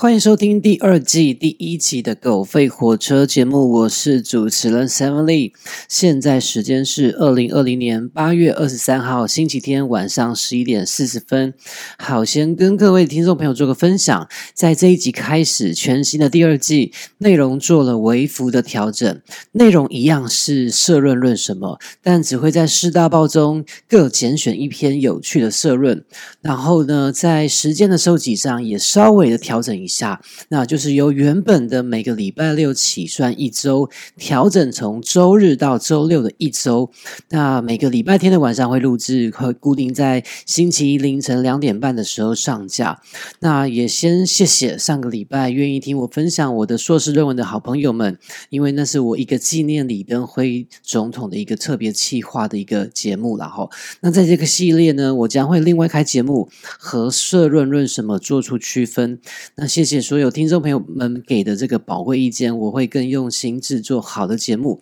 欢迎收听第二季第一集的《狗吠火车》节目，我是主持人 Seven Lee。现在时间是二零二零年八月二十三号星期天晚上十一点四十分。好，先跟各位听众朋友做个分享，在这一集开始，全新的第二季内容做了微幅的调整，内容一样是社论论什么，但只会在四大报中各拣选一篇有趣的社论，然后呢，在时间的收集上也稍微的调整一。下那就是由原本的每个礼拜六起算一周，调整从周日到周六的一周。那每个礼拜天的晚上会录制，会固定在星期一凌晨两点半的时候上架。那也先谢谢上个礼拜愿意听我分享我的硕士论文的好朋友们，因为那是我一个纪念李登辉总统的一个特别企划的一个节目。然后，那在这个系列呢，我将会另外开节目和社论论什么做出区分。那谢谢谢所有听众朋友们给的这个宝贵意见，我会更用心制作好的节目。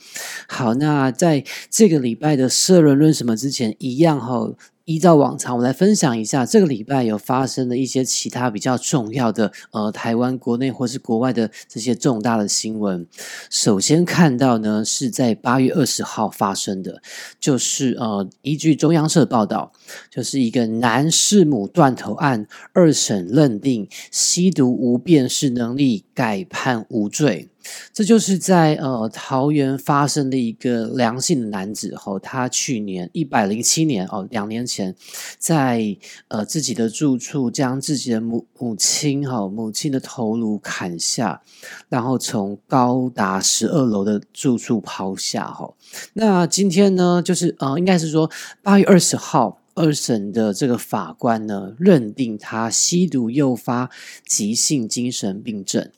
好，那在这个礼拜的社论论什么之前，一样哈。依照往常，我来分享一下这个礼拜有发生的一些其他比较重要的呃，台湾国内或是国外的这些重大的新闻。首先看到呢，是在八月二十号发生的，就是呃，依据中央社报道，就是一个男弑母断头案，二审认定吸毒无辨识能力，改判无罪。这就是在呃桃园发生的一个良性的男子吼，他去年一百零七年哦，两年前在呃自己的住处将自己的母母亲哈母亲的头颅砍下，然后从高达十二楼的住处抛下哈。那今天呢，就是呃应该是说八月二十号二审的这个法官呢，认定他吸毒诱发急性精神病症。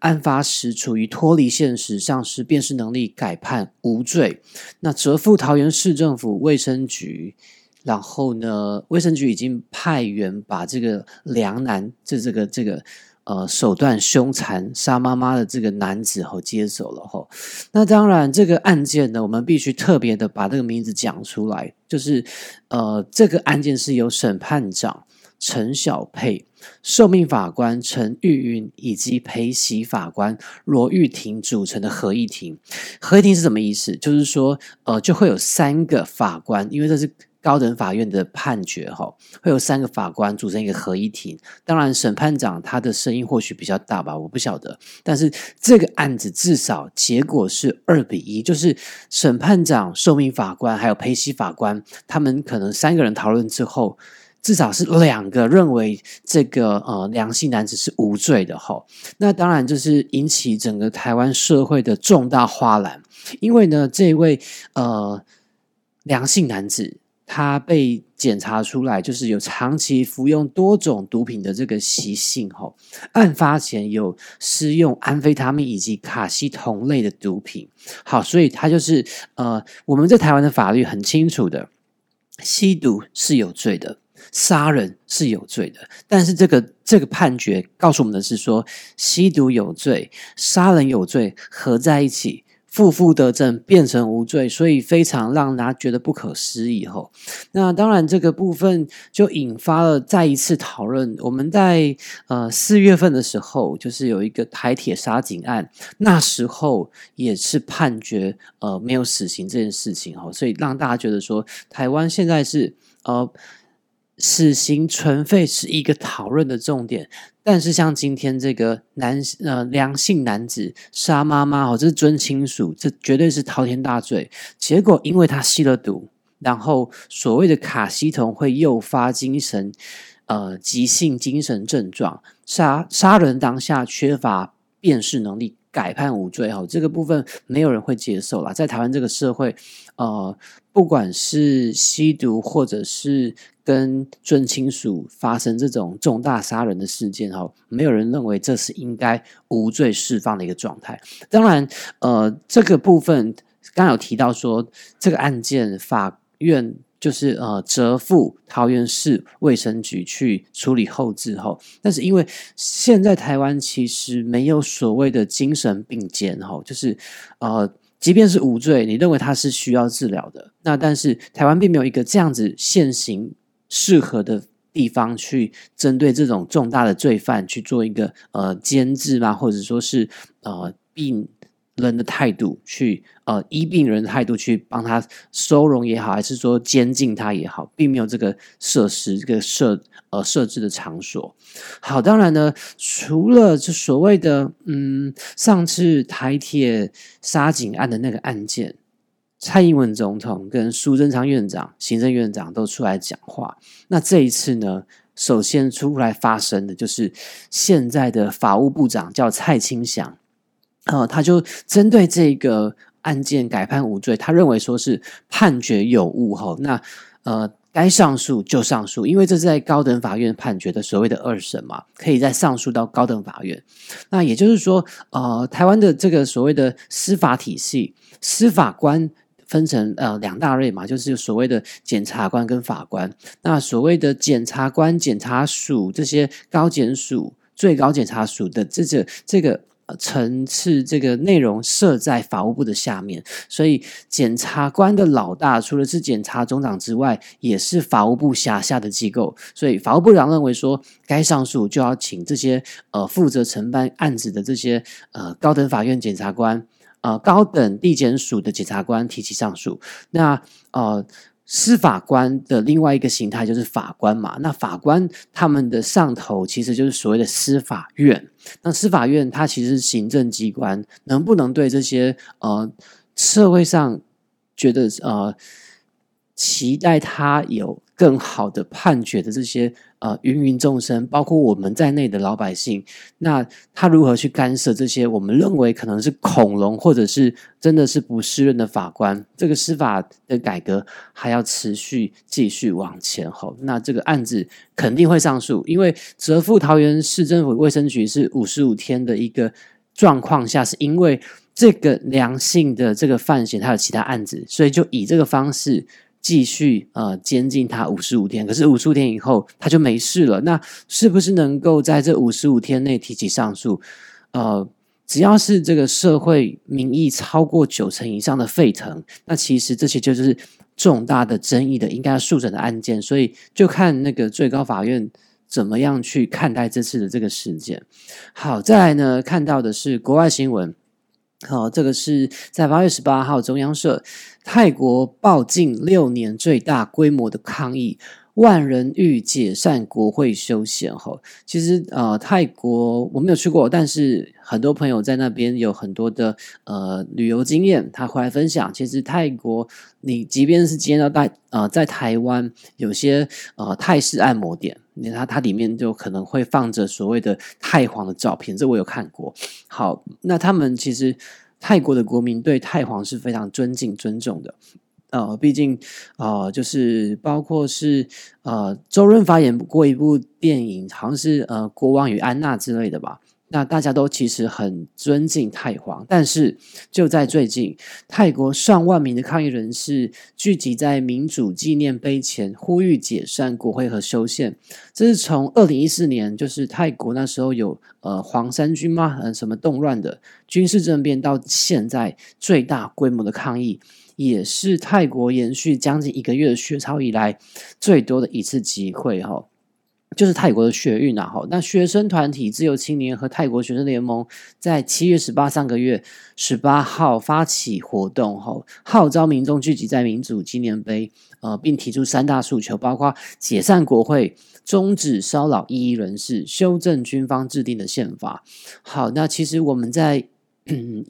案发时处于脱离现实、丧失辨识能力，改判无罪。那折付桃园市政府卫生局，然后呢，卫生局已经派员把这个梁男，这这个这个呃手段凶残杀妈妈的这个男子吼接走了吼。那当然，这个案件呢，我们必须特别的把这个名字讲出来，就是呃，这个案件是由审判长陈小佩。受命法官陈玉云以及陪席法官罗玉婷组成的合议庭，合议庭是什么意思？就是说，呃，就会有三个法官，因为这是高等法院的判决，哈，会有三个法官组成一个合议庭。当然，审判长他的声音或许比较大吧，我不晓得。但是这个案子至少结果是二比一，就是审判长、受命法官还有陪席法官，他们可能三个人讨论之后。至少是两个认为这个呃良性男子是无罪的哈，那当然就是引起整个台湾社会的重大哗然，因为呢这位呃良性男子他被检查出来就是有长期服用多种毒品的这个习性哈，案发前有施用安非他命以及卡西酮类的毒品，好，所以他就是呃我们在台湾的法律很清楚的，吸毒是有罪的。杀人是有罪的，但是这个这个判决告诉我们的是说，吸毒有罪，杀人有罪，合在一起，负负得正，变成无罪，所以非常让大家觉得不可思议。吼，那当然这个部分就引发了再一次讨论。我们在呃四月份的时候，就是有一个台铁杀警案，那时候也是判决呃没有死刑这件事情。吼，所以让大家觉得说，台湾现在是呃。死刑存废是一个讨论的重点，但是像今天这个男呃良性男子杀妈妈哦，这是尊亲属，这绝对是滔天大罪。结果因为他吸了毒，然后所谓的卡西酮会诱发精神呃急性精神症状，杀杀人当下缺乏辨识能力。改判无罪哈，这个部分没有人会接受啦。在台湾这个社会，呃，不管是吸毒或者是跟尊亲属发生这种重大杀人的事件哈，没有人认为这是应该无罪释放的一个状态。当然，呃，这个部分刚有提到说，这个案件法院。就是呃，折付桃园市卫生局去处理后置后，但是因为现在台湾其实没有所谓的精神病监哈，就是呃，即便是无罪，你认为他是需要治疗的，那但是台湾并没有一个这样子现行适合的。地方去针对这种重大的罪犯去做一个呃监制嘛，或者说是呃病人的态度去呃医病人的态度去帮他收容也好，还是说监禁他也好，并没有这个设施这个设呃设置的场所。好，当然呢，除了这所谓的嗯上次台铁杀警案的那个案件。蔡英文总统跟苏贞昌院长、行政院长都出来讲话。那这一次呢，首先出来发声的就是现在的法务部长，叫蔡清祥。呃，他就针对这个案件改判无罪，他认为说是判决有误哈，那呃，该上诉就上诉，因为这是在高等法院判决的所谓的二审嘛，可以再上诉到高等法院。那也就是说，呃，台湾的这个所谓的司法体系，司法官。分成呃两大类嘛，就是所谓的检察官跟法官。那所谓的检察官、检察署这些高检署、最高检察署的这个这个层次，这个内容设在法务部的下面。所以检察官的老大除了是检察总长之外，也是法务部辖下的机构。所以法务部长认为说，该上诉就要请这些呃负责承办案子的这些呃高等法院检察官。呃，高等地检署的检察官提起上诉，那呃，司法官的另外一个形态就是法官嘛。那法官他们的上头其实就是所谓的司法院。那司法院它其实是行政机关，能不能对这些呃社会上觉得呃期待他有？更好的判决的这些呃芸芸众生，包括我们在内的老百姓，那他如何去干涉这些我们认为可能是恐龙，或者是真的是不适任的法官？这个司法的改革还要持续继续往前吼。那这个案子肯定会上诉，因为泽富桃园市政府卫生局是五十五天的一个状况下，是因为这个良性的这个犯嫌，还有其他案子，所以就以这个方式。继续呃监禁他五十五天，可是五十五天以后他就没事了。那是不是能够在这五十五天内提起上诉？呃，只要是这个社会民意超过九成以上的沸腾，那其实这些就是重大的争议的应该诉审的案件。所以就看那个最高法院怎么样去看待这次的这个事件。好，再来呢，看到的是国外新闻。好，这个是在八月十八号，中央社泰国爆近六年最大规模的抗议，万人欲解散国会休闲。哈，其实呃，泰国我没有去过，但是很多朋友在那边有很多的呃旅游经验，他回来分享。其实泰国，你即便是今天到在呃在台湾，有些呃泰式按摩店。你看，它里面就可能会放着所谓的太皇的照片，这我有看过。好，那他们其实泰国的国民对太皇是非常尊敬、尊重的。呃，毕竟呃，就是包括是呃，周润发演过一部电影，好像是呃《国王与安娜》之类的吧。那大家都其实很尊敬太皇，但是就在最近，泰国上万名的抗议人士聚集在民主纪念碑前，呼吁解散国会和修宪。这是从二零一四年，就是泰国那时候有呃黄衫军吗？呃，什么动乱的军事政变，到现在最大规模的抗议，也是泰国延续将近一个月的血潮以来最多的一次集会哈。就是泰国的学运啊，哈，那学生团体自由青年和泰国学生联盟在七月十八上个月十八号发起活动，哈，号召民众聚集在民主纪念碑，呃，并提出三大诉求，包括解散国会、终止骚扰异议人士、修正军方制定的宪法。好，那其实我们在。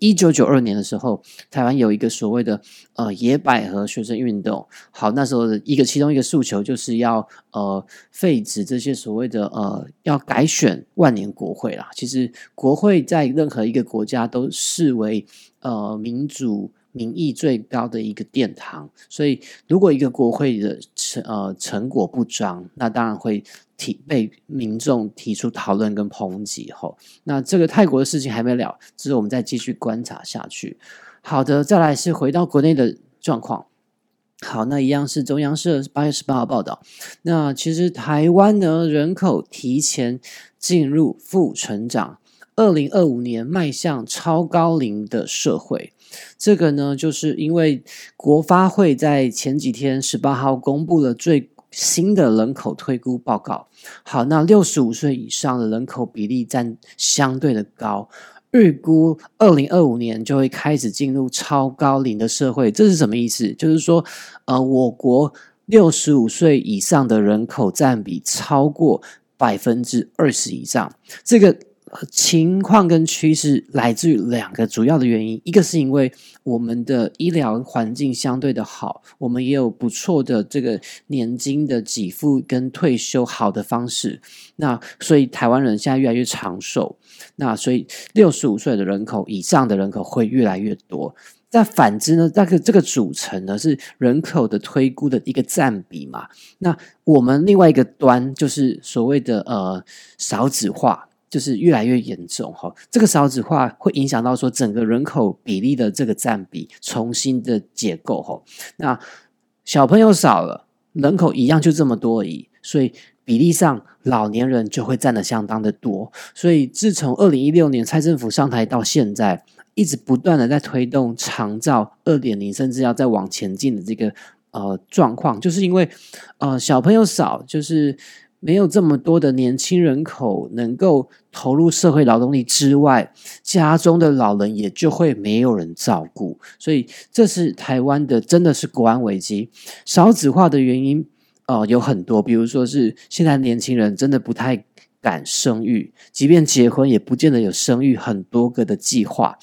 一九九二年的时候，台湾有一个所谓的呃野百合学生运动。好，那时候的一个其中一个诉求就是要呃废止这些所谓的呃要改选万年国会啦。其实国会在任何一个国家都视为呃民主。民意最高的一个殿堂，所以如果一个国会的成呃成果不彰，那当然会提被民众提出讨论跟抨击。后，那这个泰国的事情还没了，之后我们再继续观察下去。好的，再来是回到国内的状况。好，那一样是中央社八月十八号报道。那其实台湾呢，人口提前进入负成长，二零二五年迈向超高龄的社会。这个呢，就是因为国发会在前几天十八号公布了最新的人口推估报告。好，那六十五岁以上的人口比例占相对的高，预估二零二五年就会开始进入超高龄的社会。这是什么意思？就是说，呃，我国六十五岁以上的人口占比超过百分之二十以上。这个。情况跟趋势来自于两个主要的原因，一个是因为我们的医疗环境相对的好，我们也有不错的这个年金的给付跟退休好的方式，那所以台湾人现在越来越长寿，那所以六十五岁的人口以上的人口会越来越多。但反之呢，那个这个组成呢是人口的推估的一个占比嘛，那我们另外一个端就是所谓的呃少子化。就是越来越严重哈，这个少子化会影响到说整个人口比例的这个占比重新的结构哈。那小朋友少了，人口一样就这么多而已，所以比例上老年人就会占的相当的多。所以自从二零一六年蔡政府上台到现在，一直不断的在推动长照二点零，甚至要再往前进的这个呃状况，就是因为呃小朋友少，就是。没有这么多的年轻人口能够投入社会劳动力之外，家中的老人也就会没有人照顾，所以这是台湾的真的是国安危机。少子化的原因哦有很多，比如说是现在年轻人真的不太敢生育，即便结婚也不见得有生育很多个的计划。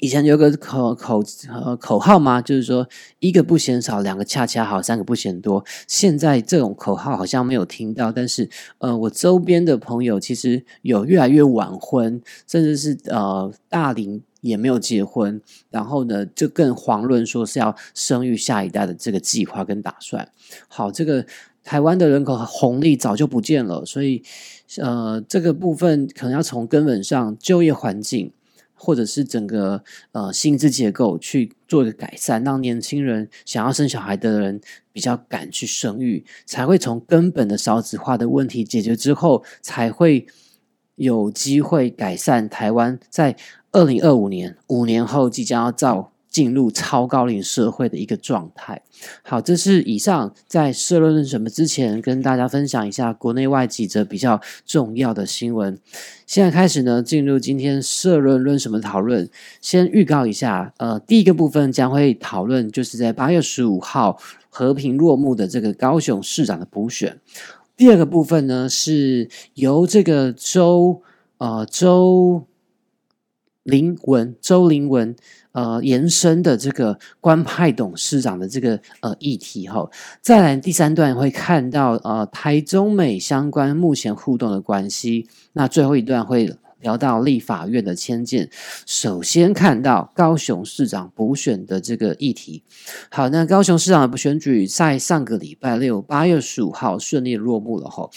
以前有个口口呃口号吗？就是说一个不嫌少，两个恰恰好，三个不嫌多。现在这种口号好像没有听到，但是呃，我周边的朋友其实有越来越晚婚，甚至是呃大龄也没有结婚，然后呢就更遑论说是要生育下一代的这个计划跟打算。好，这个台湾的人口红利早就不见了，所以呃这个部分可能要从根本上就业环境。或者是整个呃薪资结构去做一个改善，让年轻人想要生小孩的人比较敢去生育，才会从根本的少子化的问题解决之后，才会有机会改善台湾在二零二五年五年后即将要造。进入超高龄社会的一个状态。好，这是以上在社论论什么之前跟大家分享一下国内外几则比较重要的新闻。现在开始呢，进入今天社论论什么讨论。先预告一下，呃，第一个部分将会讨论就是在八月十五号和平落幕的这个高雄市长的补选。第二个部分呢，是由这个周呃周林文周林文。呃，延伸的这个官派董事长的这个呃议题哈，再来第三段会看到呃台中美相关目前互动的关系，那最后一段会聊到立法院的迁建。首先看到高雄市长补选的这个议题。好，那高雄市长的补选举在上个礼拜六八月十五号顺利落幕了哈。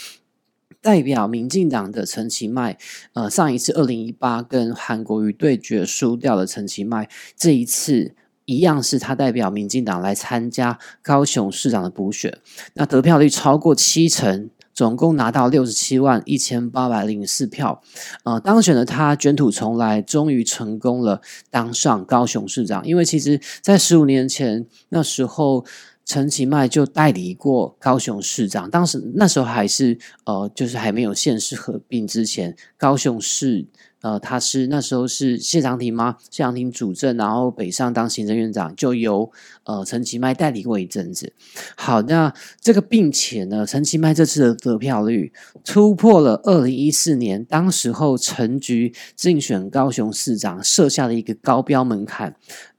代表民进党的陈其迈，呃，上一次二零一八跟韩国瑜对决输掉了陈其迈，这一次一样是他代表民进党来参加高雄市长的补选，那得票率超过七成，总共拿到六十七万一千八百零四票，呃，当选的他卷土重来，终于成功了当上高雄市长，因为其实在十五年前那时候。陈其迈就代理过高雄市长，当时那时候还是呃，就是还没有县市合并之前，高雄市呃，他是那时候是谢长廷吗？谢长廷主政，然后北上当行政院长，就由呃陈其迈代理过一阵子。好，那这个并且呢，陈其迈这次的得票率突破了二零一四年当时候陈局竞选高雄市长设下的一个高标门槛。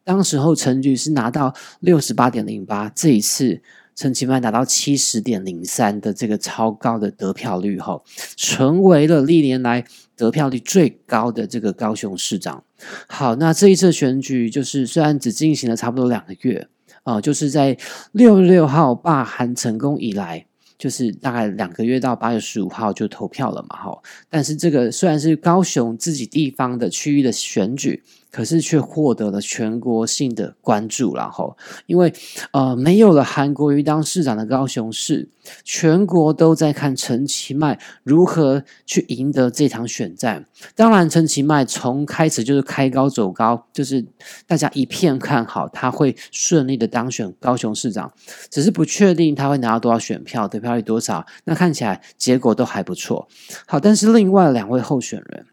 当时候陈局是拿到六十八点零八，这一次陈其迈拿到七十点零三的这个超高的得票率，哈，成为了历年来得票率最高的这个高雄市长。好，那这一次选举就是虽然只进行了差不多两个月，啊，就是在六月六号罢韩成功以来。就是大概两个月到八月十五号就投票了嘛，哈。但是这个虽然是高雄自己地方的区域的选举，可是却获得了全国性的关注。然后，因为呃，没有了韩国瑜当市长的高雄市，全国都在看陈其迈如何去赢得这场选战。当然，陈其迈从开始就是开高走高，就是大家一片看好他会顺利的当选高雄市长，只是不确定他会拿到多少选票，得票率多少。那看起来结果都还不错。好，但是另外两位候选人。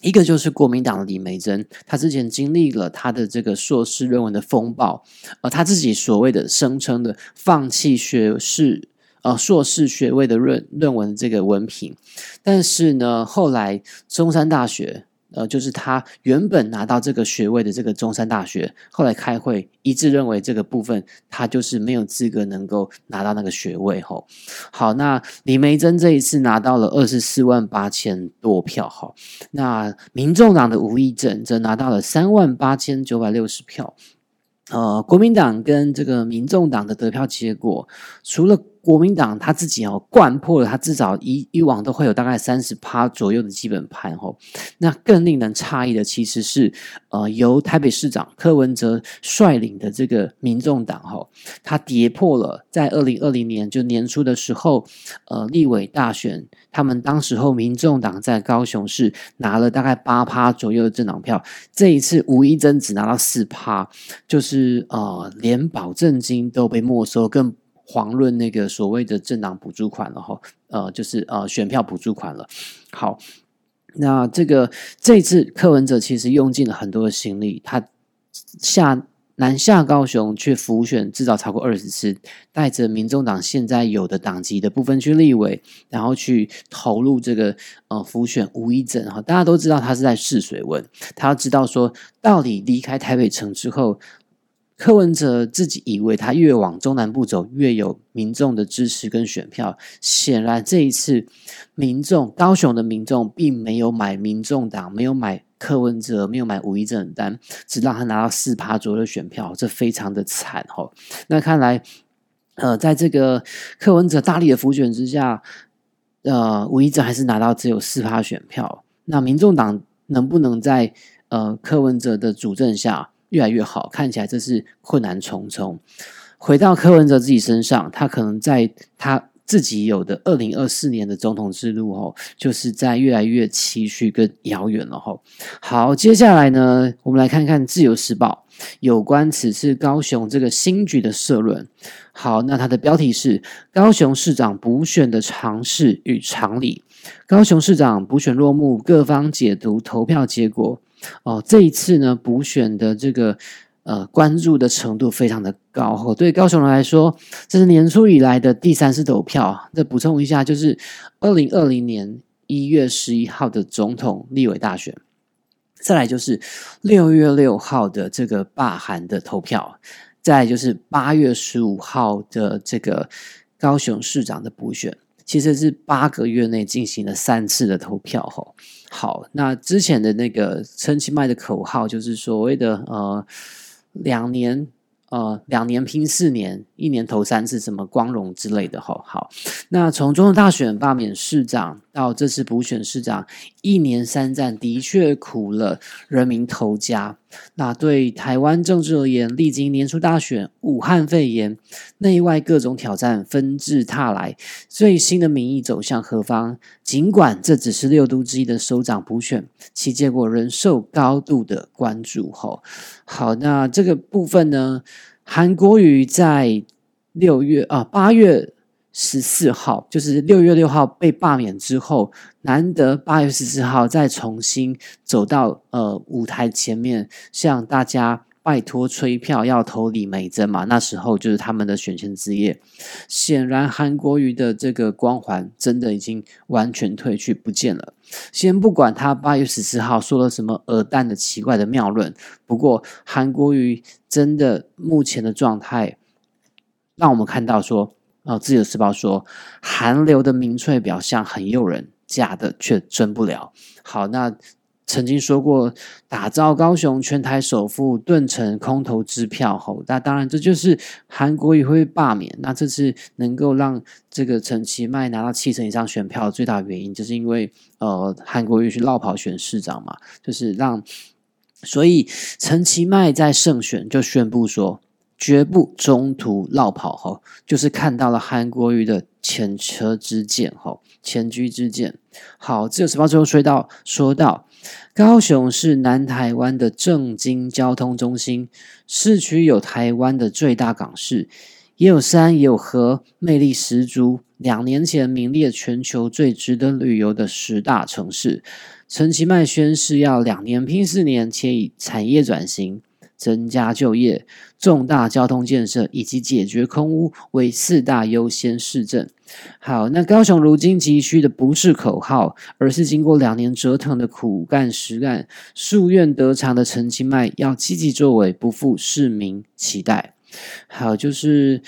一个就是国民党的李梅珍，她之前经历了她的这个硕士论文的风暴，呃，她自己所谓的声称的放弃学士呃硕士学位的论论文这个文凭，但是呢，后来中山大学。呃，就是他原本拿到这个学位的这个中山大学，后来开会一致认为这个部分他就是没有资格能够拿到那个学位。吼，好，那李梅珍这一次拿到了二十四万八千多票。哈，那民众党的吴益政则拿到了三万八千九百六十票。呃，国民党跟这个民众党的得票结果，除了。国民党他自己哦，灌破了他至少以以往都会有大概三十趴左右的基本盘哦。那更令人诧异的其实是，呃，由台北市长柯文哲率领的这个民众党哈，他跌破了在二零二零年就年初的时候，呃，立委大选，他们当时候民众党在高雄市拿了大概八趴左右的政党票，这一次无一真只拿到四趴，就是呃，连保证金都被没收，更。遑论那个所谓的政党补助款了哈，呃，就是呃选票补助款了。好，那这个这次柯文哲其实用尽了很多的心力，他下南下高雄去浮选至少超过二十次，带着民众党现在有的党籍的部分去立委，然后去投入这个呃浮选吴一正哈，大家都知道他是在试水温，他要知道说到底离开台北城之后。柯文哲自己以为他越往中南部走越有民众的支持跟选票，显然这一次民众高雄的民众并没有买民众党，没有买柯文哲，没有买五一正单，只让他拿到四趴左右的选票，这非常的惨哦。那看来，呃，在这个柯文哲大力的辅选之下，呃，五一正还是拿到只有四趴选票。那民众党能不能在呃柯文哲的主政下？越来越好，看起来这是困难重重。回到柯文哲自己身上，他可能在他自己有的二零二四年的总统之路哦，就是在越来越崎岖跟遥远了吼。好，接下来呢，我们来看看《自由时报》有关此次高雄这个新局的社论。好，那它的标题是“高雄市长补选的常识与常理”。高雄市长补选落幕，各方解读投票结果。哦，这一次呢，补选的这个呃关注的程度非常的高哦。对高雄人来说，这是年初以来的第三次投票。再补充一下，就是二零二零年一月十一号的总统立委大选，再来就是六月六号的这个罢韩的投票，再就是八月十五号的这个高雄市长的补选。其实是八个月内进行了三次的投票，吼。好，那之前的那个陈其迈的口号就是所谓的呃两年。呃，两年拼四年，一年投三次，什么光荣之类的，哈。好，那从中统大选罢免市长到这次补选市长，一年三战的确苦了人民头家。那对台湾政治而言，历经年初大选、武汉肺炎、内外各种挑战纷至沓来，最新的民意走向何方？尽管这只是六都之一的首长补选，其结果仍受高度的关注。吼，好，那这个部分呢？韩国瑜在六月啊八月十四号，就是六月六号被罢免之后，难得八月十四号再重新走到呃舞台前面，向大家拜托催票要投李美珍嘛。那时候就是他们的选前之夜。显然，韩国瑜的这个光环真的已经完全褪去不见了。先不管他八月十四号说了什么鹅蛋的奇怪的妙论，不过韩国瑜真的目前的状态，让我们看到说，哦，自由时报说韩流的民粹表象很诱人，假的却真不了。好，那。曾经说过打造高雄全台首富，顿成空头支票后，那当然这就是韩国瑜会罢免。那这次能够让这个陈其迈拿到七成以上选票的，最大原因就是因为呃韩国瑜去绕跑选市长嘛，就是让所以陈其迈在胜选就宣布说，绝不中途绕跑吼，就是看到了韩国瑜的前车之鉴吼，前车之鉴。好，自由时报最后说到说到，高雄是南台湾的政经交通中心，市区有台湾的最大港市，也有山也有河，魅力十足。两年前名列全球最值得旅游的十大城市。陈其迈宣誓要两年拼四年，且以产业转型、增加就业、重大交通建设以及解决空屋为四大优先市政。好，那高雄如今急需的不是口号，而是经过两年折腾的苦干实干、夙愿得偿的陈其迈要积极作为，不负市民期待。好，就是。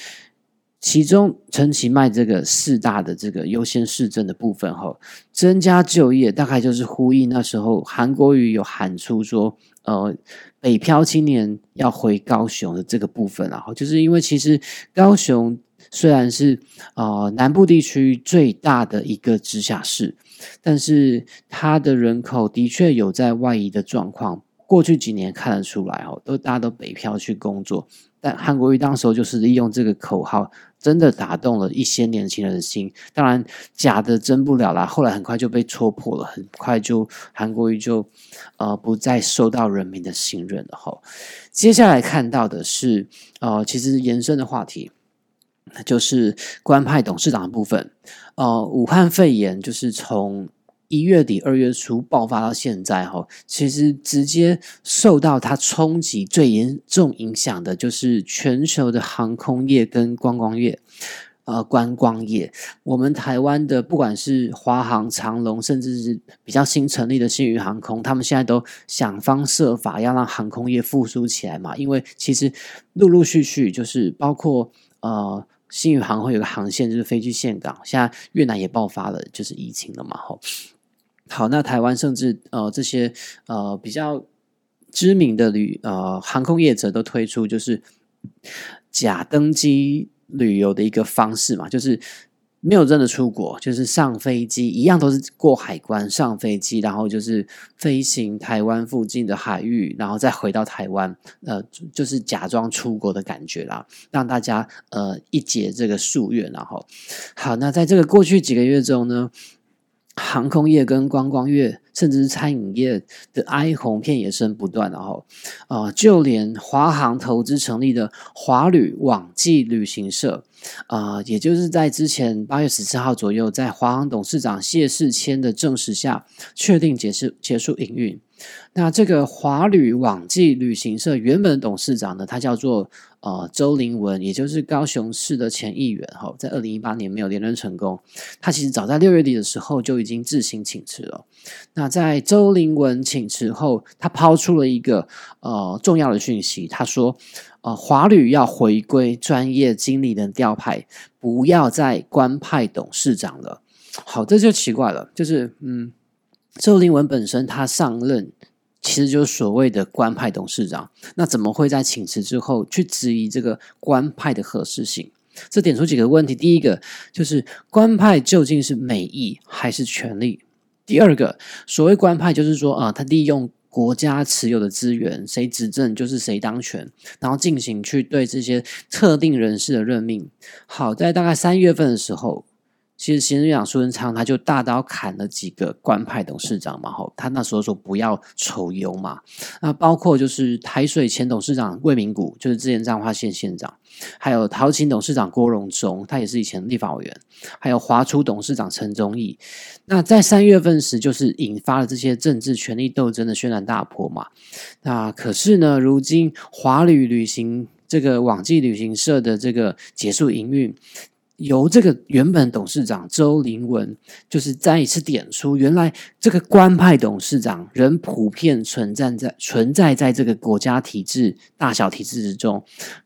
其中，陈其迈这个四大的这个优先市政的部分，哈，增加就业，大概就是呼应那时候韩国瑜有喊出说，呃，北漂青年要回高雄的这个部分，然后就是因为其实高雄虽然是呃南部地区最大的一个直辖市，但是它的人口的确有在外移的状况，过去几年看得出来，哦，都大家都北漂去工作，但韩国瑜当时候就是利用这个口号。真的打动了一些年轻人的心，当然假的真不了啦。后来很快就被戳破了，很快就韩国瑜就呃不再受到人民的信任了。哈，接下来看到的是呃，其实延伸的话题，就是官派董事长的部分。呃，武汉肺炎就是从。一月底、二月初爆发到现在，哈，其实直接受到它冲击最严重影响的，就是全球的航空业跟观光业。呃，观光业，我们台湾的不管是华航、长龙，甚至是比较新成立的新宇航空，他们现在都想方设法要让航空业复苏起来嘛。因为其实陆陆续续就是包括呃，新宇航空有个航线就是飞去岘港，现在越南也爆发了就是疫情了嘛，吼。好，那台湾甚至呃这些呃比较知名的旅呃航空业者都推出就是假登机旅游的一个方式嘛，就是没有真的出国，就是上飞机一样都是过海关上飞机，然后就是飞行台湾附近的海域，然后再回到台湾，呃，就是假装出国的感觉啦，让大家呃一解这个夙愿，然后好，那在这个过去几个月中呢。航空业跟观光业，甚至是餐饮业的哀鸿遍野声不断，然后，啊，就连华航投资成立的华旅网际旅行社，啊，也就是在之前八月十四号左右，在华航董事长谢世谦的证实下，确定结束结束营运。那这个华旅网际旅行社原本的董事长呢，他叫做。呃，周林文，也就是高雄市的前议员，哈，在二零一八年没有连任成功。他其实早在六月底的时候就已经自行请辞了。那在周林文请辞后，他抛出了一个呃重要的讯息，他说：呃，华旅要回归专业经理人调派，不要再官派董事长了。好，这就奇怪了，就是嗯，周林文本身他上任。其实就是所谓的官派董事长，那怎么会在请辞之后去质疑这个官派的合适性？这点出几个问题：第一个就是官派究竟是美意还是权力？第二个，所谓官派就是说啊，他利用国家持有的资源，谁执政就是谁当权，然后进行去对这些特定人士的任命。好在大概三月份的时候。其实行政院长苏贞昌他就大刀砍了几个官派董事长嘛，吼，他那时候说不要筹油嘛，那包括就是台水前董事长魏明谷，就是之前彰化县县长，还有陶琴董事长郭荣忠，他也是以前立法委员，还有华初董事长陈忠义。那在三月份时，就是引发了这些政治权力斗争的轩然大波嘛。那可是呢，如今华旅旅行这个网际旅行社的这个结束营运。由这个原本董事长周林文，就是再一次点出，原来这个官派董事长仍普遍存在在存在在这个国家体制大小体制之中，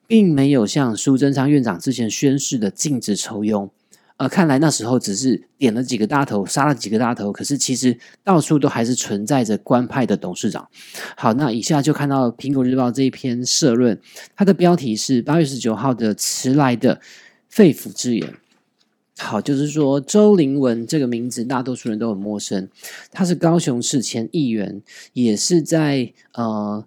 并没有像苏贞昌院长之前宣誓的禁止抽佣。呃，看来那时候只是点了几个大头，杀了几个大头，可是其实到处都还是存在着官派的董事长。好，那以下就看到苹果日报这一篇社论，它的标题是八月十九号的迟来的。肺腑之言，好，就是说周凌文这个名字，大多数人都很陌生。他是高雄市前议员，也是在呃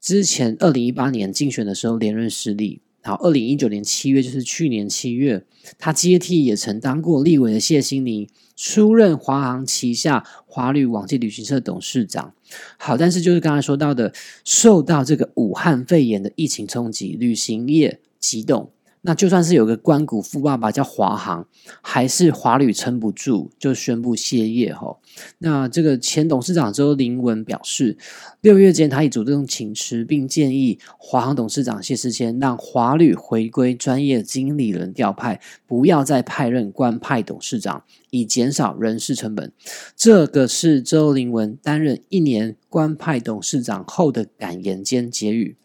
之前二零一八年竞选的时候连任失利。好，二零一九年七月，就是去年七月，他接替也曾当过立委的谢欣妮，出任华航旗下华旅网际旅行社董事长。好，但是就是刚才说到的，受到这个武汉肺炎的疫情冲击，旅行业急动。那就算是有个关谷富爸爸叫华航，还是华旅撑不住，就宣布歇业吼。那这个前董事长周林文表示，六月间他已主动请辞，并建议华航董事长谢世谦让华旅回归专业经理人调派，不要再派任官派董事长，以减少人事成本。这个是周林文担任一年官派董事长后的感言兼结语。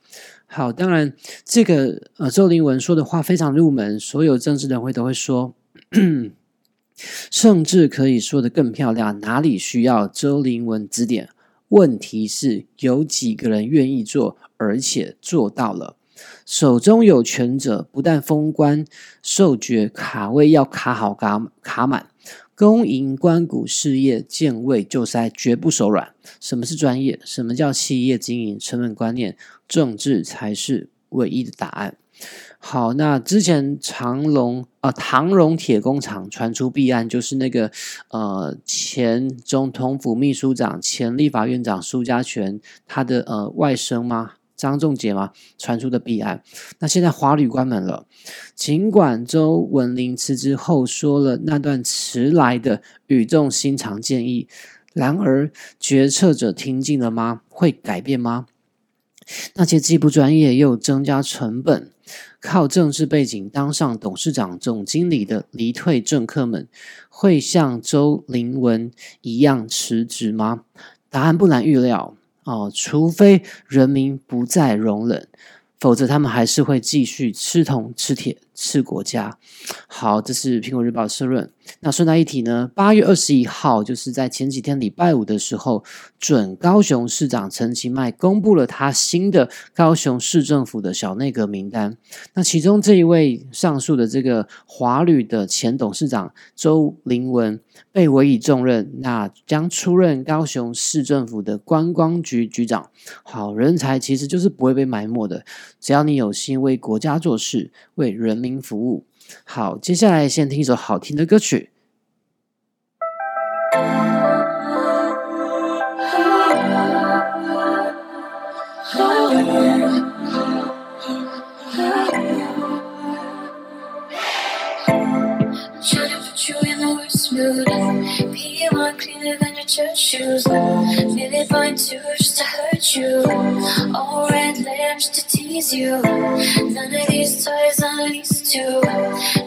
好，当然，这个呃，周林文说的话非常入门，所有政治人会都会说，甚至可以说的更漂亮。哪里需要周林文指点？问题是有几个人愿意做，而且做到了。手中有权者，不但封官受爵，卡位要卡好卡卡满。公营关谷事业见位就塞，绝不手软。什么是专业？什么叫企业经营？成本观念，政治才是唯一的答案。好，那之前长隆呃唐荣铁工厂传出弊案，就是那个呃前总统府秘书长、前立法院长苏家全他的呃外甥吗？张仲杰吗？传出的弊案，那现在华旅关门了。尽管周文林辞职后说了那段迟来的语重心长建议，然而决策者听进了吗？会改变吗？那些既不专业又增加成本、靠政治背景当上董事长、总经理的离退政客们，会像周林文一样辞职吗？答案不难预料。哦，除非人民不再容忍，否则他们还是会继续吃铜吃铁。次国家，好，这是苹果日报社论。那顺带一提呢，八月二十一号，就是在前几天礼拜五的时候，准高雄市长陈其迈公布了他新的高雄市政府的小内阁名单。那其中这一位上述的这个华旅的前董事长周林文被委以重任，那将出任高雄市政府的观光局局长。好，人才其实就是不会被埋没的，只要你有心为国家做事，为人民。服务好，接下来先听一首好听的歌曲。Two.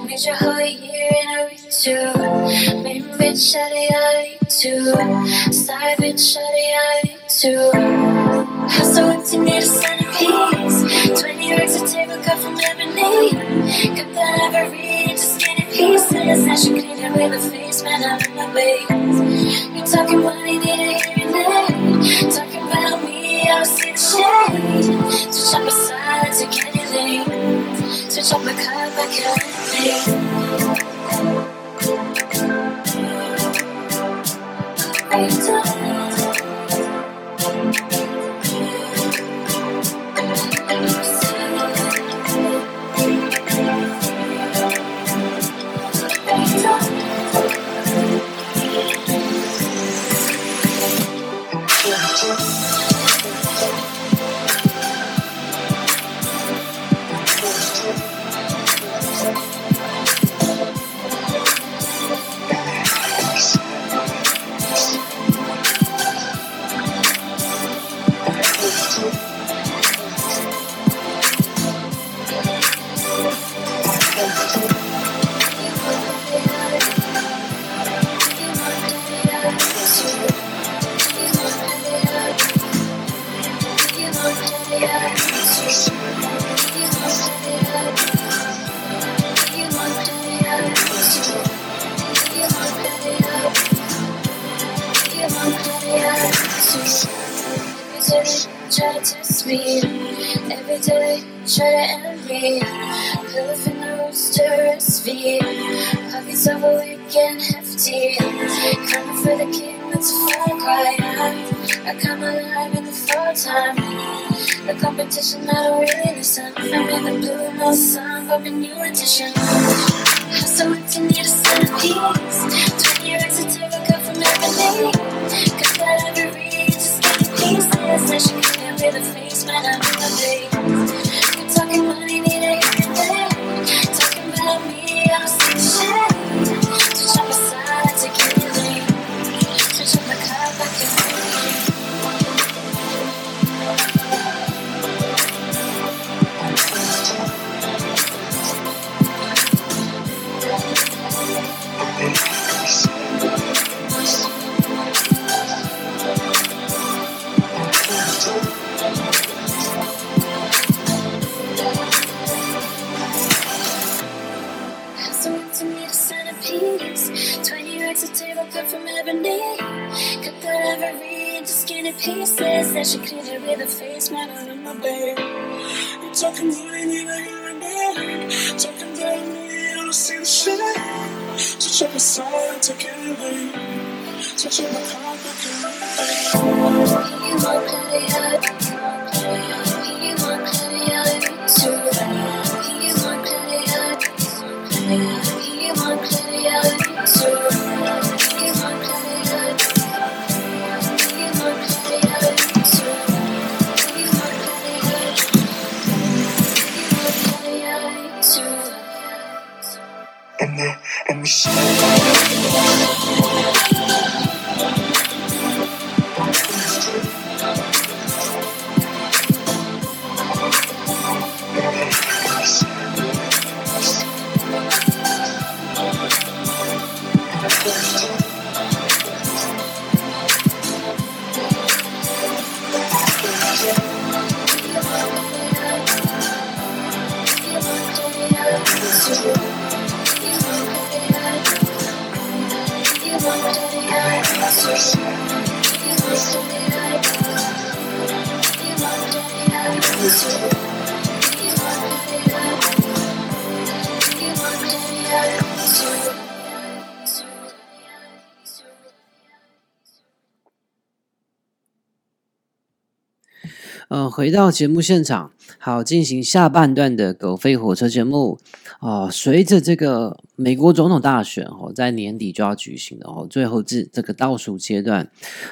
Made your whole year in a week too. Main bitch, shawty, I to. Side bitch, shawty, I to. So empty, need a centerpiece. Twenty racks of table cut from ebony. Cut that ivory into skinny pieces. I should clean it with a face, man, I'm in my ways. You talking money, need a hearing aid. Talking about me, I see the shade. Switch up my side to anything switch up my car, can't leave. try to end me. Pillow fingers to his feet. It's overweight and hefty. Coming for the king, that's a far cry. I come alive in the fall time. The competition, I don't really listen. I'm in the blue, no sun, but a new edition. So it's in need a centerpiece. 20 years to take a cut from everything. Got that every read, That she can with a face when I'm in the base. piece. Twenty racks of table cut from ebony. Cut the ivory into skinny pieces. That she cleared with a face mounted on my bed. You're talking really like you're in bed. Talking down me, I don't see the shit. Touch up my side, take it away. Touch up my heart, take it away. You won't play it, you won't play it. Thanks. 呃，回到节目现场，好，进行下半段的狗吠火车节目。哦、随着这个美国总统大选哦，在年底就要举行了哦，最后这这个倒数阶段，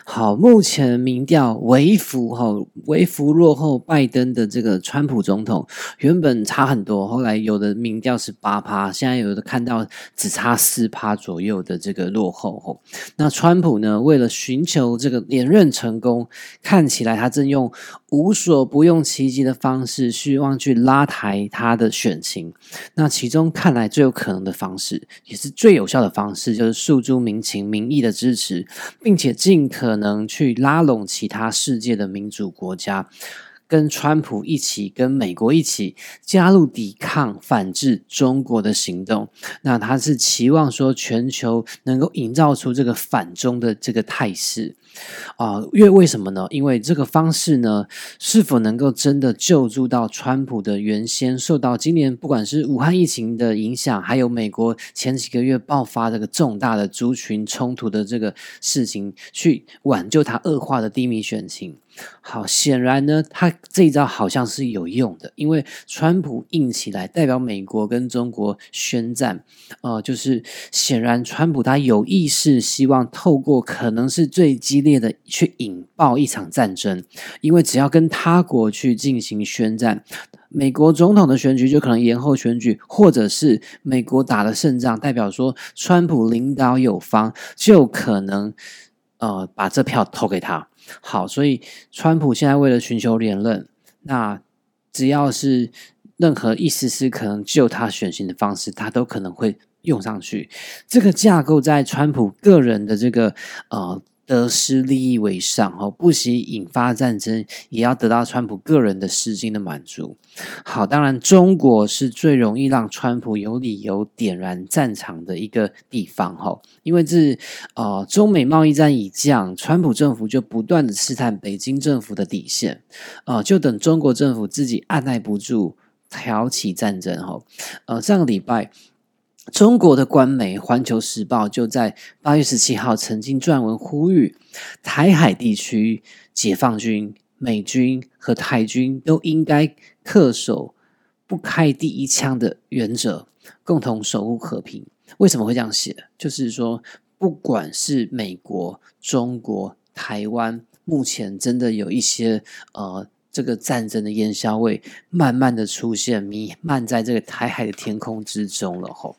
好，目前民调微幅哈、微幅落后拜登的这个川普总统，原本差很多，后来有的民调是八趴，现在有的看到只差四趴左右的这个落后哦。那川普呢，为了寻求这个连任成功，看起来他正用无所不用其极的方式，希望去拉抬他的选情。那其中看来最有可能的方式，也是最有效的方式，就是诉诸民情民意的支持，并且尽可能去拉拢其他世界的民主国家。跟川普一起，跟美国一起加入抵抗、反制中国的行动。那他是期望说，全球能够营造出这个反中的这个态势啊、因为为什么呢？因为这个方式呢，是否能够真的救助到川普的原先受到今年不管是武汉疫情的影响，还有美国前几个月爆发这个重大的族群冲突的这个事情，去挽救他恶化的低迷选情？好，显然呢，他这一招好像是有用的，因为川普硬起来，代表美国跟中国宣战，呃，就是显然川普他有意识希望透过可能是最激烈烈的去引爆一场战争，因为只要跟他国去进行宣战。美国总统的选举就可能延后选举，或者是美国打了胜仗，代表说川普领导有方，就可能呃把这票投给他。好，所以川普现在为了寻求连任，那只要是任何一丝丝可能救他选情的方式，他都可能会用上去。这个架构在川普个人的这个呃得失利益为上，不惜引发战争，也要得到川普个人的私心的满足。好，当然中国是最容易让川普有理由点燃战场的一个地方，哈，因为自呃中美贸易战已降，川普政府就不断的试探北京政府的底线，呃，就等中国政府自己按耐不住，挑起战争，哈，呃，上个礼拜。中国的官媒《环球时报》就在八月十七号曾经撰文呼吁，台海地区解放军、美军和台军都应该恪守不开第一枪的原则，共同守护和平。为什么会这样写？就是说，不管是美国、中国、台湾，目前真的有一些呃。这个战争的烟硝味慢慢的出现，弥漫在这个台海的天空之中了吼。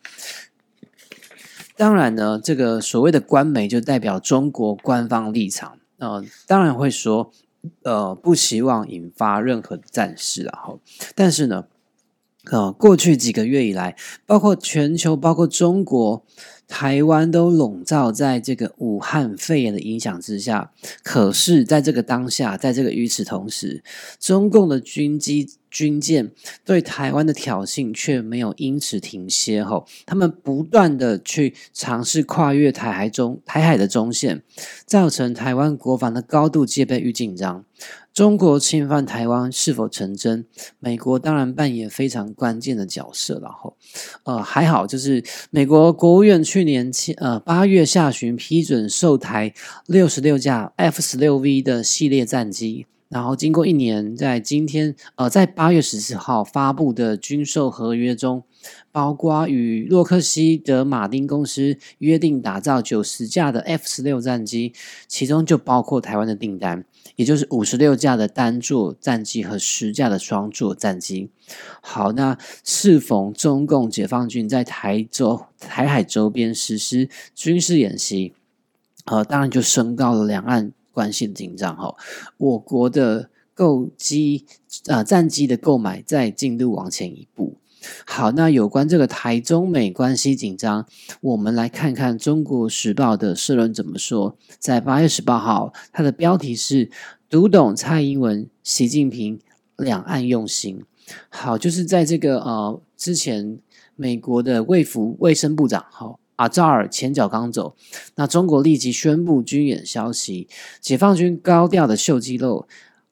当然呢，这个所谓的官媒就代表中国官方立场，呃，当然会说，呃，不希望引发任何战事啊吼。但是呢，呃，过去几个月以来，包括全球，包括中国。台湾都笼罩在这个武汉肺炎的影响之下，可是，在这个当下，在这个与此同时，中共的军机、军舰对台湾的挑衅却没有因此停歇。后，他们不断的去尝试跨越台海中台海的中线，造成台湾国防的高度戒备与紧张。中国侵犯台湾是否成真？美国当然扮演非常关键的角色。然后，呃，还好，就是美国国务院去年七呃八月下旬批准售台六十六架 F 十六 V 的系列战机。然后，经过一年，在今天呃，在八月十四号发布的军售合约中，包括与洛克希德马丁公司约定打造九十架的 F 十六战机，其中就包括台湾的订单。也就是五十六架的单座战机和十架的双座战机。好，那适逢中共解放军在台州、台海周边实施军事演习，呃，当然就升高了两岸关系的紧张。哈，我国的购机啊战机的购买在进度往前一步。好，那有关这个台中美关系紧张，我们来看看《中国时报》的社论怎么说。在八月十八号，它的标题是“读懂蔡英文、习近平两岸用心”。好，就是在这个呃之前，美国的卫福卫生部长好阿扎尔前脚刚走，那中国立即宣布军演消息，解放军高调的秀肌肉。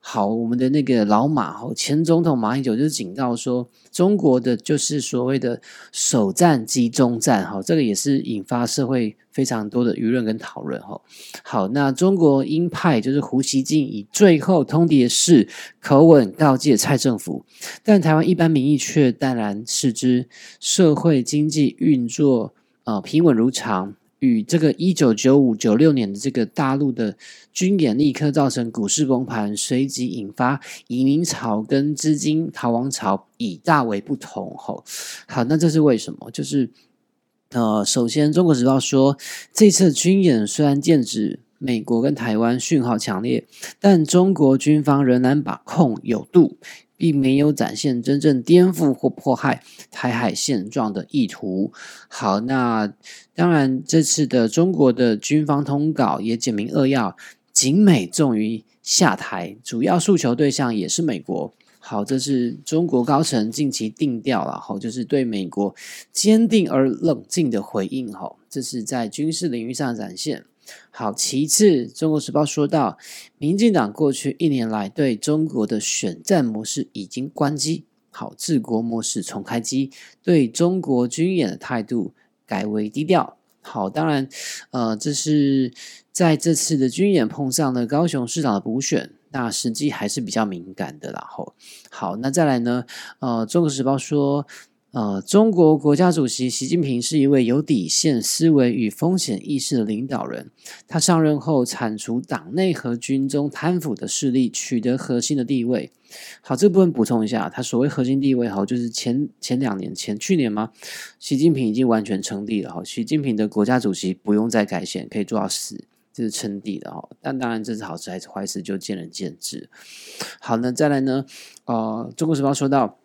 好，我们的那个老马哈前总统马英九就警告说，中国的就是所谓的首战即中战哈，这个也是引发社会非常多的舆论跟讨论哈。好，那中国鹰派就是胡锡进以最后通牒式口吻告诫蔡政府，但台湾一般民意却淡然视之，社会经济运作呃平稳如常。与这个一九九五九六年的这个大陆的军演立刻造成股市崩盘，随即引发移民潮跟资金逃亡潮，以大为不同。吼，好，那这是为什么？就是呃，首先，《中国时报》说，这次军演虽然剑指美国跟台湾，讯号强烈，但中国军方仍然把控有度。并没有展现真正颠覆或迫害台海现状的意图。好，那当然，这次的中国的军方通稿也简明扼要，仅美重于下台，主要诉求对象也是美国。好，这是中国高层近期定调了，好，就是对美国坚定而冷静的回应。好，这是在军事领域上展现。好，其次，《中国时报》说到，民进党过去一年来对中国的选战模式已经关机，好，治国模式重开机，对中国军演的态度改为低调。好，当然，呃，这是在这次的军演碰上了高雄市长的补选，那时机还是比较敏感的。然后，好，那再来呢？呃，《中国时报》说。呃，中国国家主席习近平是一位有底线思维与风险意识的领导人。他上任后铲除党内和军中贪腐的势力，取得核心的地位。好，这部分补充一下，他所谓核心地位，哈，就是前前两年前去年吗？习近平已经完全称帝了。哈，习近平的国家主席不用再改选，可以做到死，这是称帝的。哈，但当然这是好事还是坏事，就见仁见智。好，那再来呢？呃，中国时报说到。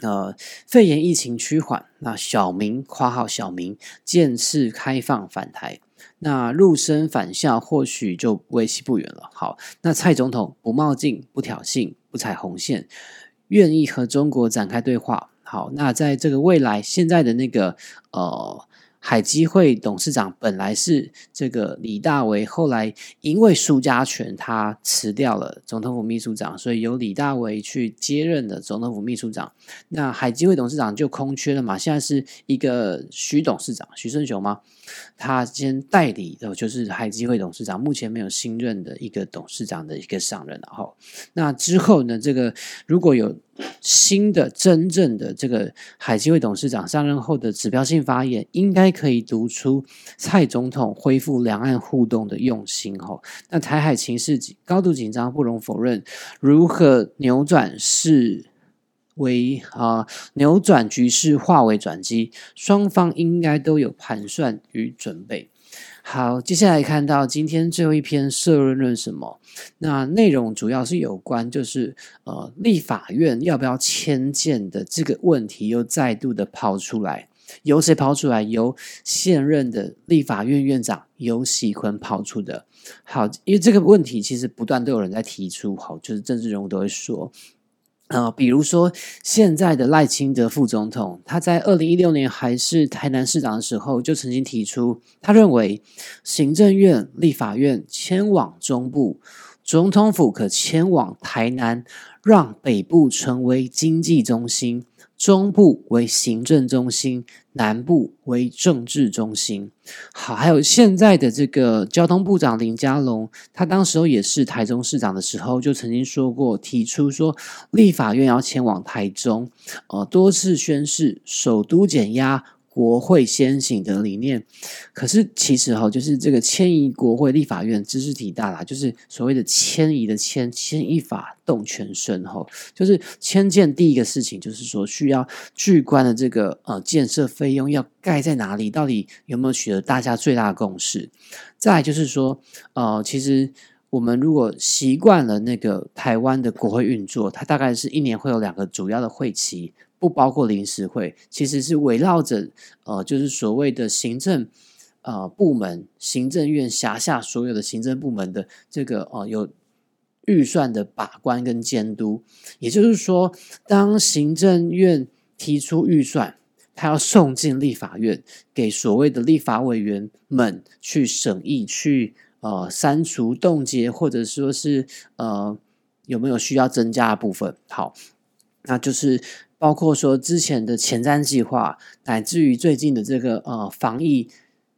呃，肺炎疫情趋缓，那小明（括号小明）渐次开放返台，那陆生返校或许就为期不远了。好，那蔡总统不冒进、不挑衅、不踩红线，愿意和中国展开对话。好，那在这个未来，现在的那个呃。海基会董事长本来是这个李大为，后来因为苏家全他辞掉了总统府秘书长，所以由李大为去接任的总统府秘书长。那海基会董事长就空缺了嘛？现在是一个徐董事长，徐胜雄吗？他先代理的就是海基会董事长，目前没有新任的一个董事长的一个上任。然后，那之后呢？这个如果有新的真正的这个海基会董事长上任后的指标性发言，应该可以读出蔡总统恢复两岸互动的用心。吼，那台海情势高度紧张，不容否认，如何扭转是？为啊，扭转局势，化为转机，双方应该都有盘算与准备。好，接下来看到今天最后一篇社论论什么？那内容主要是有关，就是呃，立法院要不要迁建的这个问题，又再度的抛出来。由谁抛出来？由现任的立法院院长尤喜坤抛出的。好，因为这个问题其实不断都有人在提出，好，就是政治人物都会说。啊，比如说现在的赖清德副总统，他在二零一六年还是台南市长的时候，就曾经提出，他认为行政院、立法院迁往中部，总统府可迁往台南，让北部成为经济中心。中部为行政中心，南部为政治中心。好，还有现在的这个交通部长林佳龙，他当时候也是台中市长的时候，就曾经说过，提出说立法院要迁往台中，呃，多次宣誓首都减压。国会先行的理念，可是其实哈，就是这个迁移国会立法院知识体大啦，就是所谓的迁移的迁，迁移法动全身哈，就是迁建第一个事情，就是说需要巨关的这个呃建设费用要盖在哪里，到底有没有取得大家最大的共识？再就是说，呃，其实我们如果习惯了那个台湾的国会运作，它大概是一年会有两个主要的会期。不包括临时会，其实是围绕着呃，就是所谓的行政呃部门，行政院辖下所有的行政部门的这个呃有预算的把关跟监督。也就是说，当行政院提出预算，他要送进立法院，给所谓的立法委员们去审议，去呃删除、冻结，或者说是呃有没有需要增加的部分。好，那就是。包括说之前的前瞻计划，乃至于最近的这个呃防疫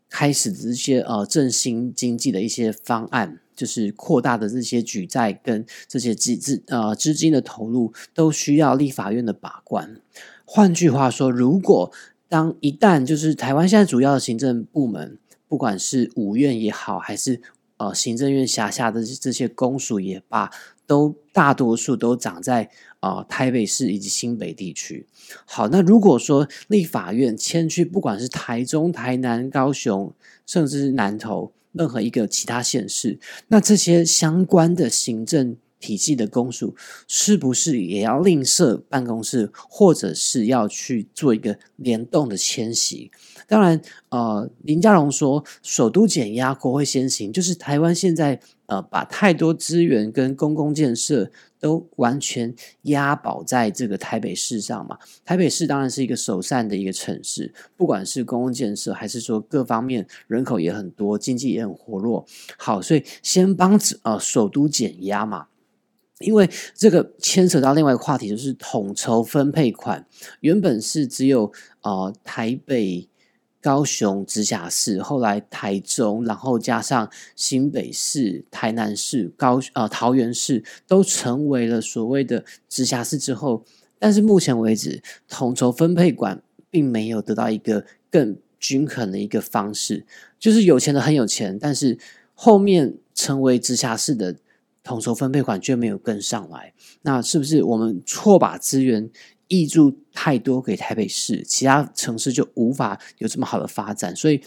开始的这些呃振兴经济的一些方案，就是扩大的这些举债跟这些资资呃资金的投入，都需要立法院的把关。换句话说，如果当一旦就是台湾现在主要的行政部门，不管是五院也好，还是呃行政院辖下的这些公署也罢，都大多数都长在。啊，台北市以及新北地区。好，那如果说立法院迁去，不管是台中、台南、高雄，甚至是南投，任何一个其他县市，那这些相关的行政体系的公署，是不是也要另设办公室，或者是要去做一个联动的迁徙？当然，呃，林佳龙说，首都减压，国会先行，就是台湾现在呃，把太多资源跟公共建设。都完全押宝在这个台北市上嘛？台北市当然是一个首善的一个城市，不管是公共建设，还是说各方面人口也很多，经济也很活络。好，所以先帮呃首都减压嘛，因为这个牵扯到另外一个话题，就是统筹分配款，原本是只有呃台北。高雄、直辖市，后来台中，然后加上新北市、台南市、高呃桃园市，都成为了所谓的直辖市之后，但是目前为止，统筹分配管并没有得到一个更均衡的一个方式，就是有钱的很有钱，但是后面成为直辖市的统筹分配管却没有跟上来，那是不是我们错把资源？挹注太多给台北市，其他城市就无法有这么好的发展，所以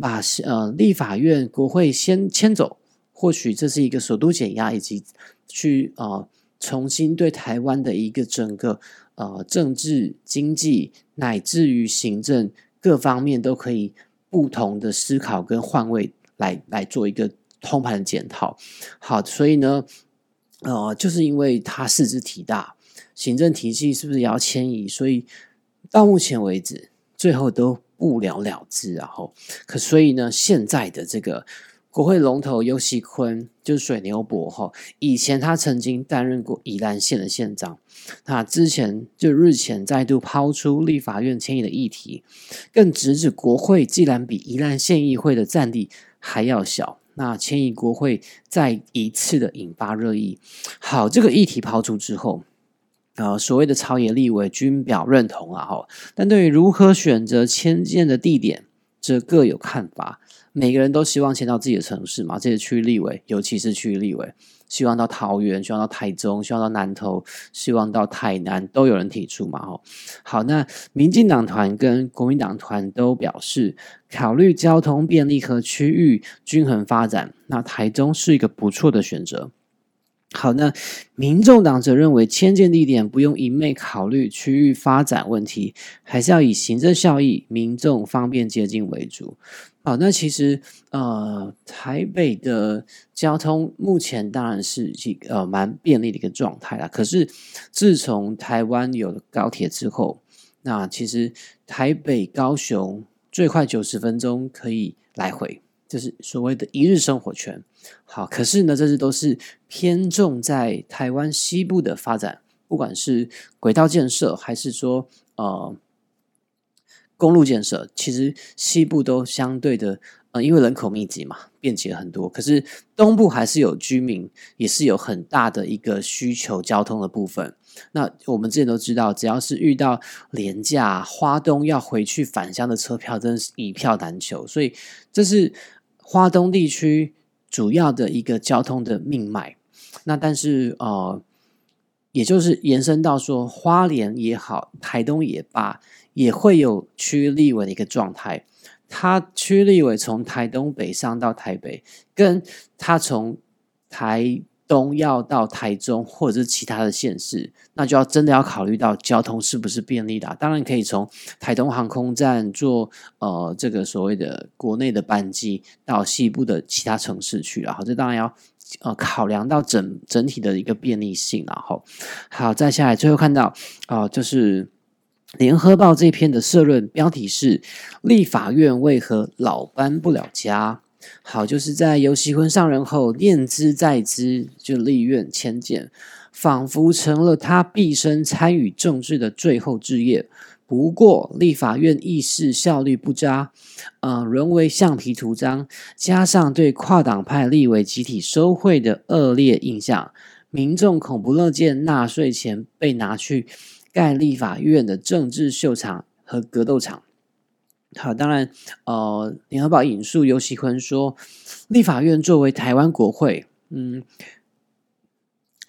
把呃立法院、国会先迁走，或许这是一个首都减压，以及去呃重新对台湾的一个整个呃政治、经济乃至于行政各方面都可以不同的思考跟换位来来做一个通盘的检讨。好，所以呢，呃，就是因为它市值体大。行政体系是不是也要迁移？所以到目前为止，最后都不了了之，然后可所以呢，现在的这个国会龙头尤喜坤就是水牛伯哈，以前他曾经担任过宜兰县的县长，那之前就日前再度抛出立法院迁移的议题，更直指国会既然比宜兰县议会的占地还要小，那迁移国会再一次的引发热议。好，这个议题抛出之后。呃，所谓的朝野立委均表认同啊，哈，但对于如何选择迁建的地点，这各有看法。每个人都希望迁到自己的城市嘛，这些区域立委，尤其是区域立委，希望到桃园，希望到台中，希望到南投，希望到台南，都有人提出嘛，哈。好，那民进党团跟国民党团都表示，考虑交通便利和区域均衡发展，那台中是一个不错的选择。好，那民众党则认为迁建地点不用一昧考虑区域发展问题，还是要以行政效益、民众方便接近为主。好，那其实呃，台北的交通目前当然是一个呃蛮便利的一个状态啦。可是自从台湾有了高铁之后，那其实台北高雄最快九十分钟可以来回。就是所谓的一日生活圈，好，可是呢，这些都是偏重在台湾西部的发展，不管是轨道建设，还是说呃公路建设，其实西部都相对的，呃，因为人口密集嘛，便捷很多。可是东部还是有居民，也是有很大的一个需求交通的部分。那我们之前都知道，只要是遇到廉价花东要回去返乡的车票，真的是一票难求。所以这是。华东地区主要的一个交通的命脉，那但是呃，也就是延伸到说，花莲也好，台东也罢，也会有区立委的一个状态。他区立委从台东北上到台北，跟他从台。东要到台中或者是其他的县市，那就要真的要考虑到交通是不是便利的。当然可以从台东航空站坐呃这个所谓的国内的班机到西部的其他城市去，然后这当然要呃考量到整整体的一个便利性。然后好，再下来最后看到啊，就是联合报这篇的社论标题是“立法院为何老搬不了家”。好，就是在游锡坤上任后，念之在之，就立院迁建，仿佛成了他毕生参与政治的最后志业。不过，立法院议事效率不佳，呃，沦为橡皮图章，加上对跨党派立委集体收贿的恶劣印象，民众恐不乐见纳税钱被拿去盖立法院的政治秀场和格斗场。好，当然，呃，联合报引述尤喜坤说，立法院作为台湾国会，嗯，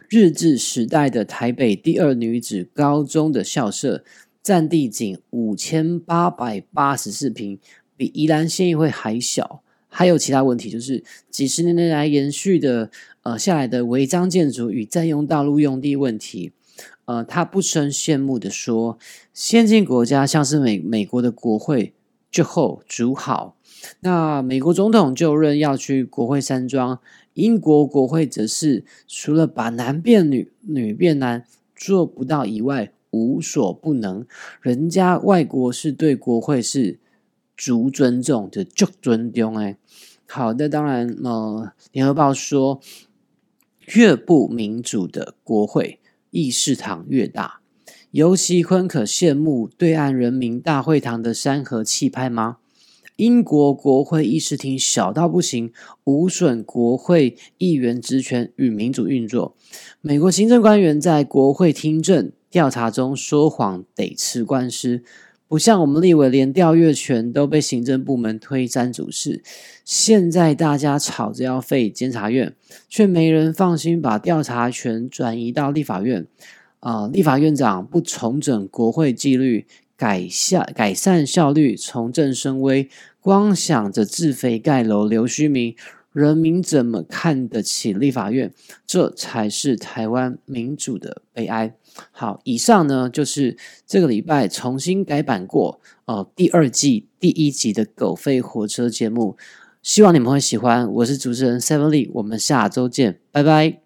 日治时代的台北第二女子高中的校舍，占地仅五千八百八十四平，比宜兰县议会还小。还有其他问题，就是几十年来延续的，呃，下来的违章建筑与占用道路用地问题。呃，他不生羡慕的说，先进国家像是美美国的国会。之后煮好，那美国总统就任要去国会山庄，英国国会则是除了把男变女、女变男做不到以外，无所不能。人家外国是对国会是足尊重的，就尊重哎。好的，当然呃，联合报说，越不民主的国会议事堂越大。尤其坤可羡慕对岸人民大会堂的山河气派吗？英国国会议事厅小到不行，无损国会议员职权与民主运作。美国行政官员在国会听证调查中说谎得吃官司，不像我们立委连调阅权都被行政部门推三阻四。现在大家吵着要废监察院，却没人放心把调查权转移到立法院。啊！立法院长不重整国会纪律，改善改善效率，重振声威，光想着自肥盖楼留虚名，人民怎么看得起立法院？这才是台湾民主的悲哀。好，以上呢就是这个礼拜重新改版过哦，第二季第一集的狗吠火车节目，希望你们会喜欢。我是主持人 Seven Lee，我们下周见，拜拜。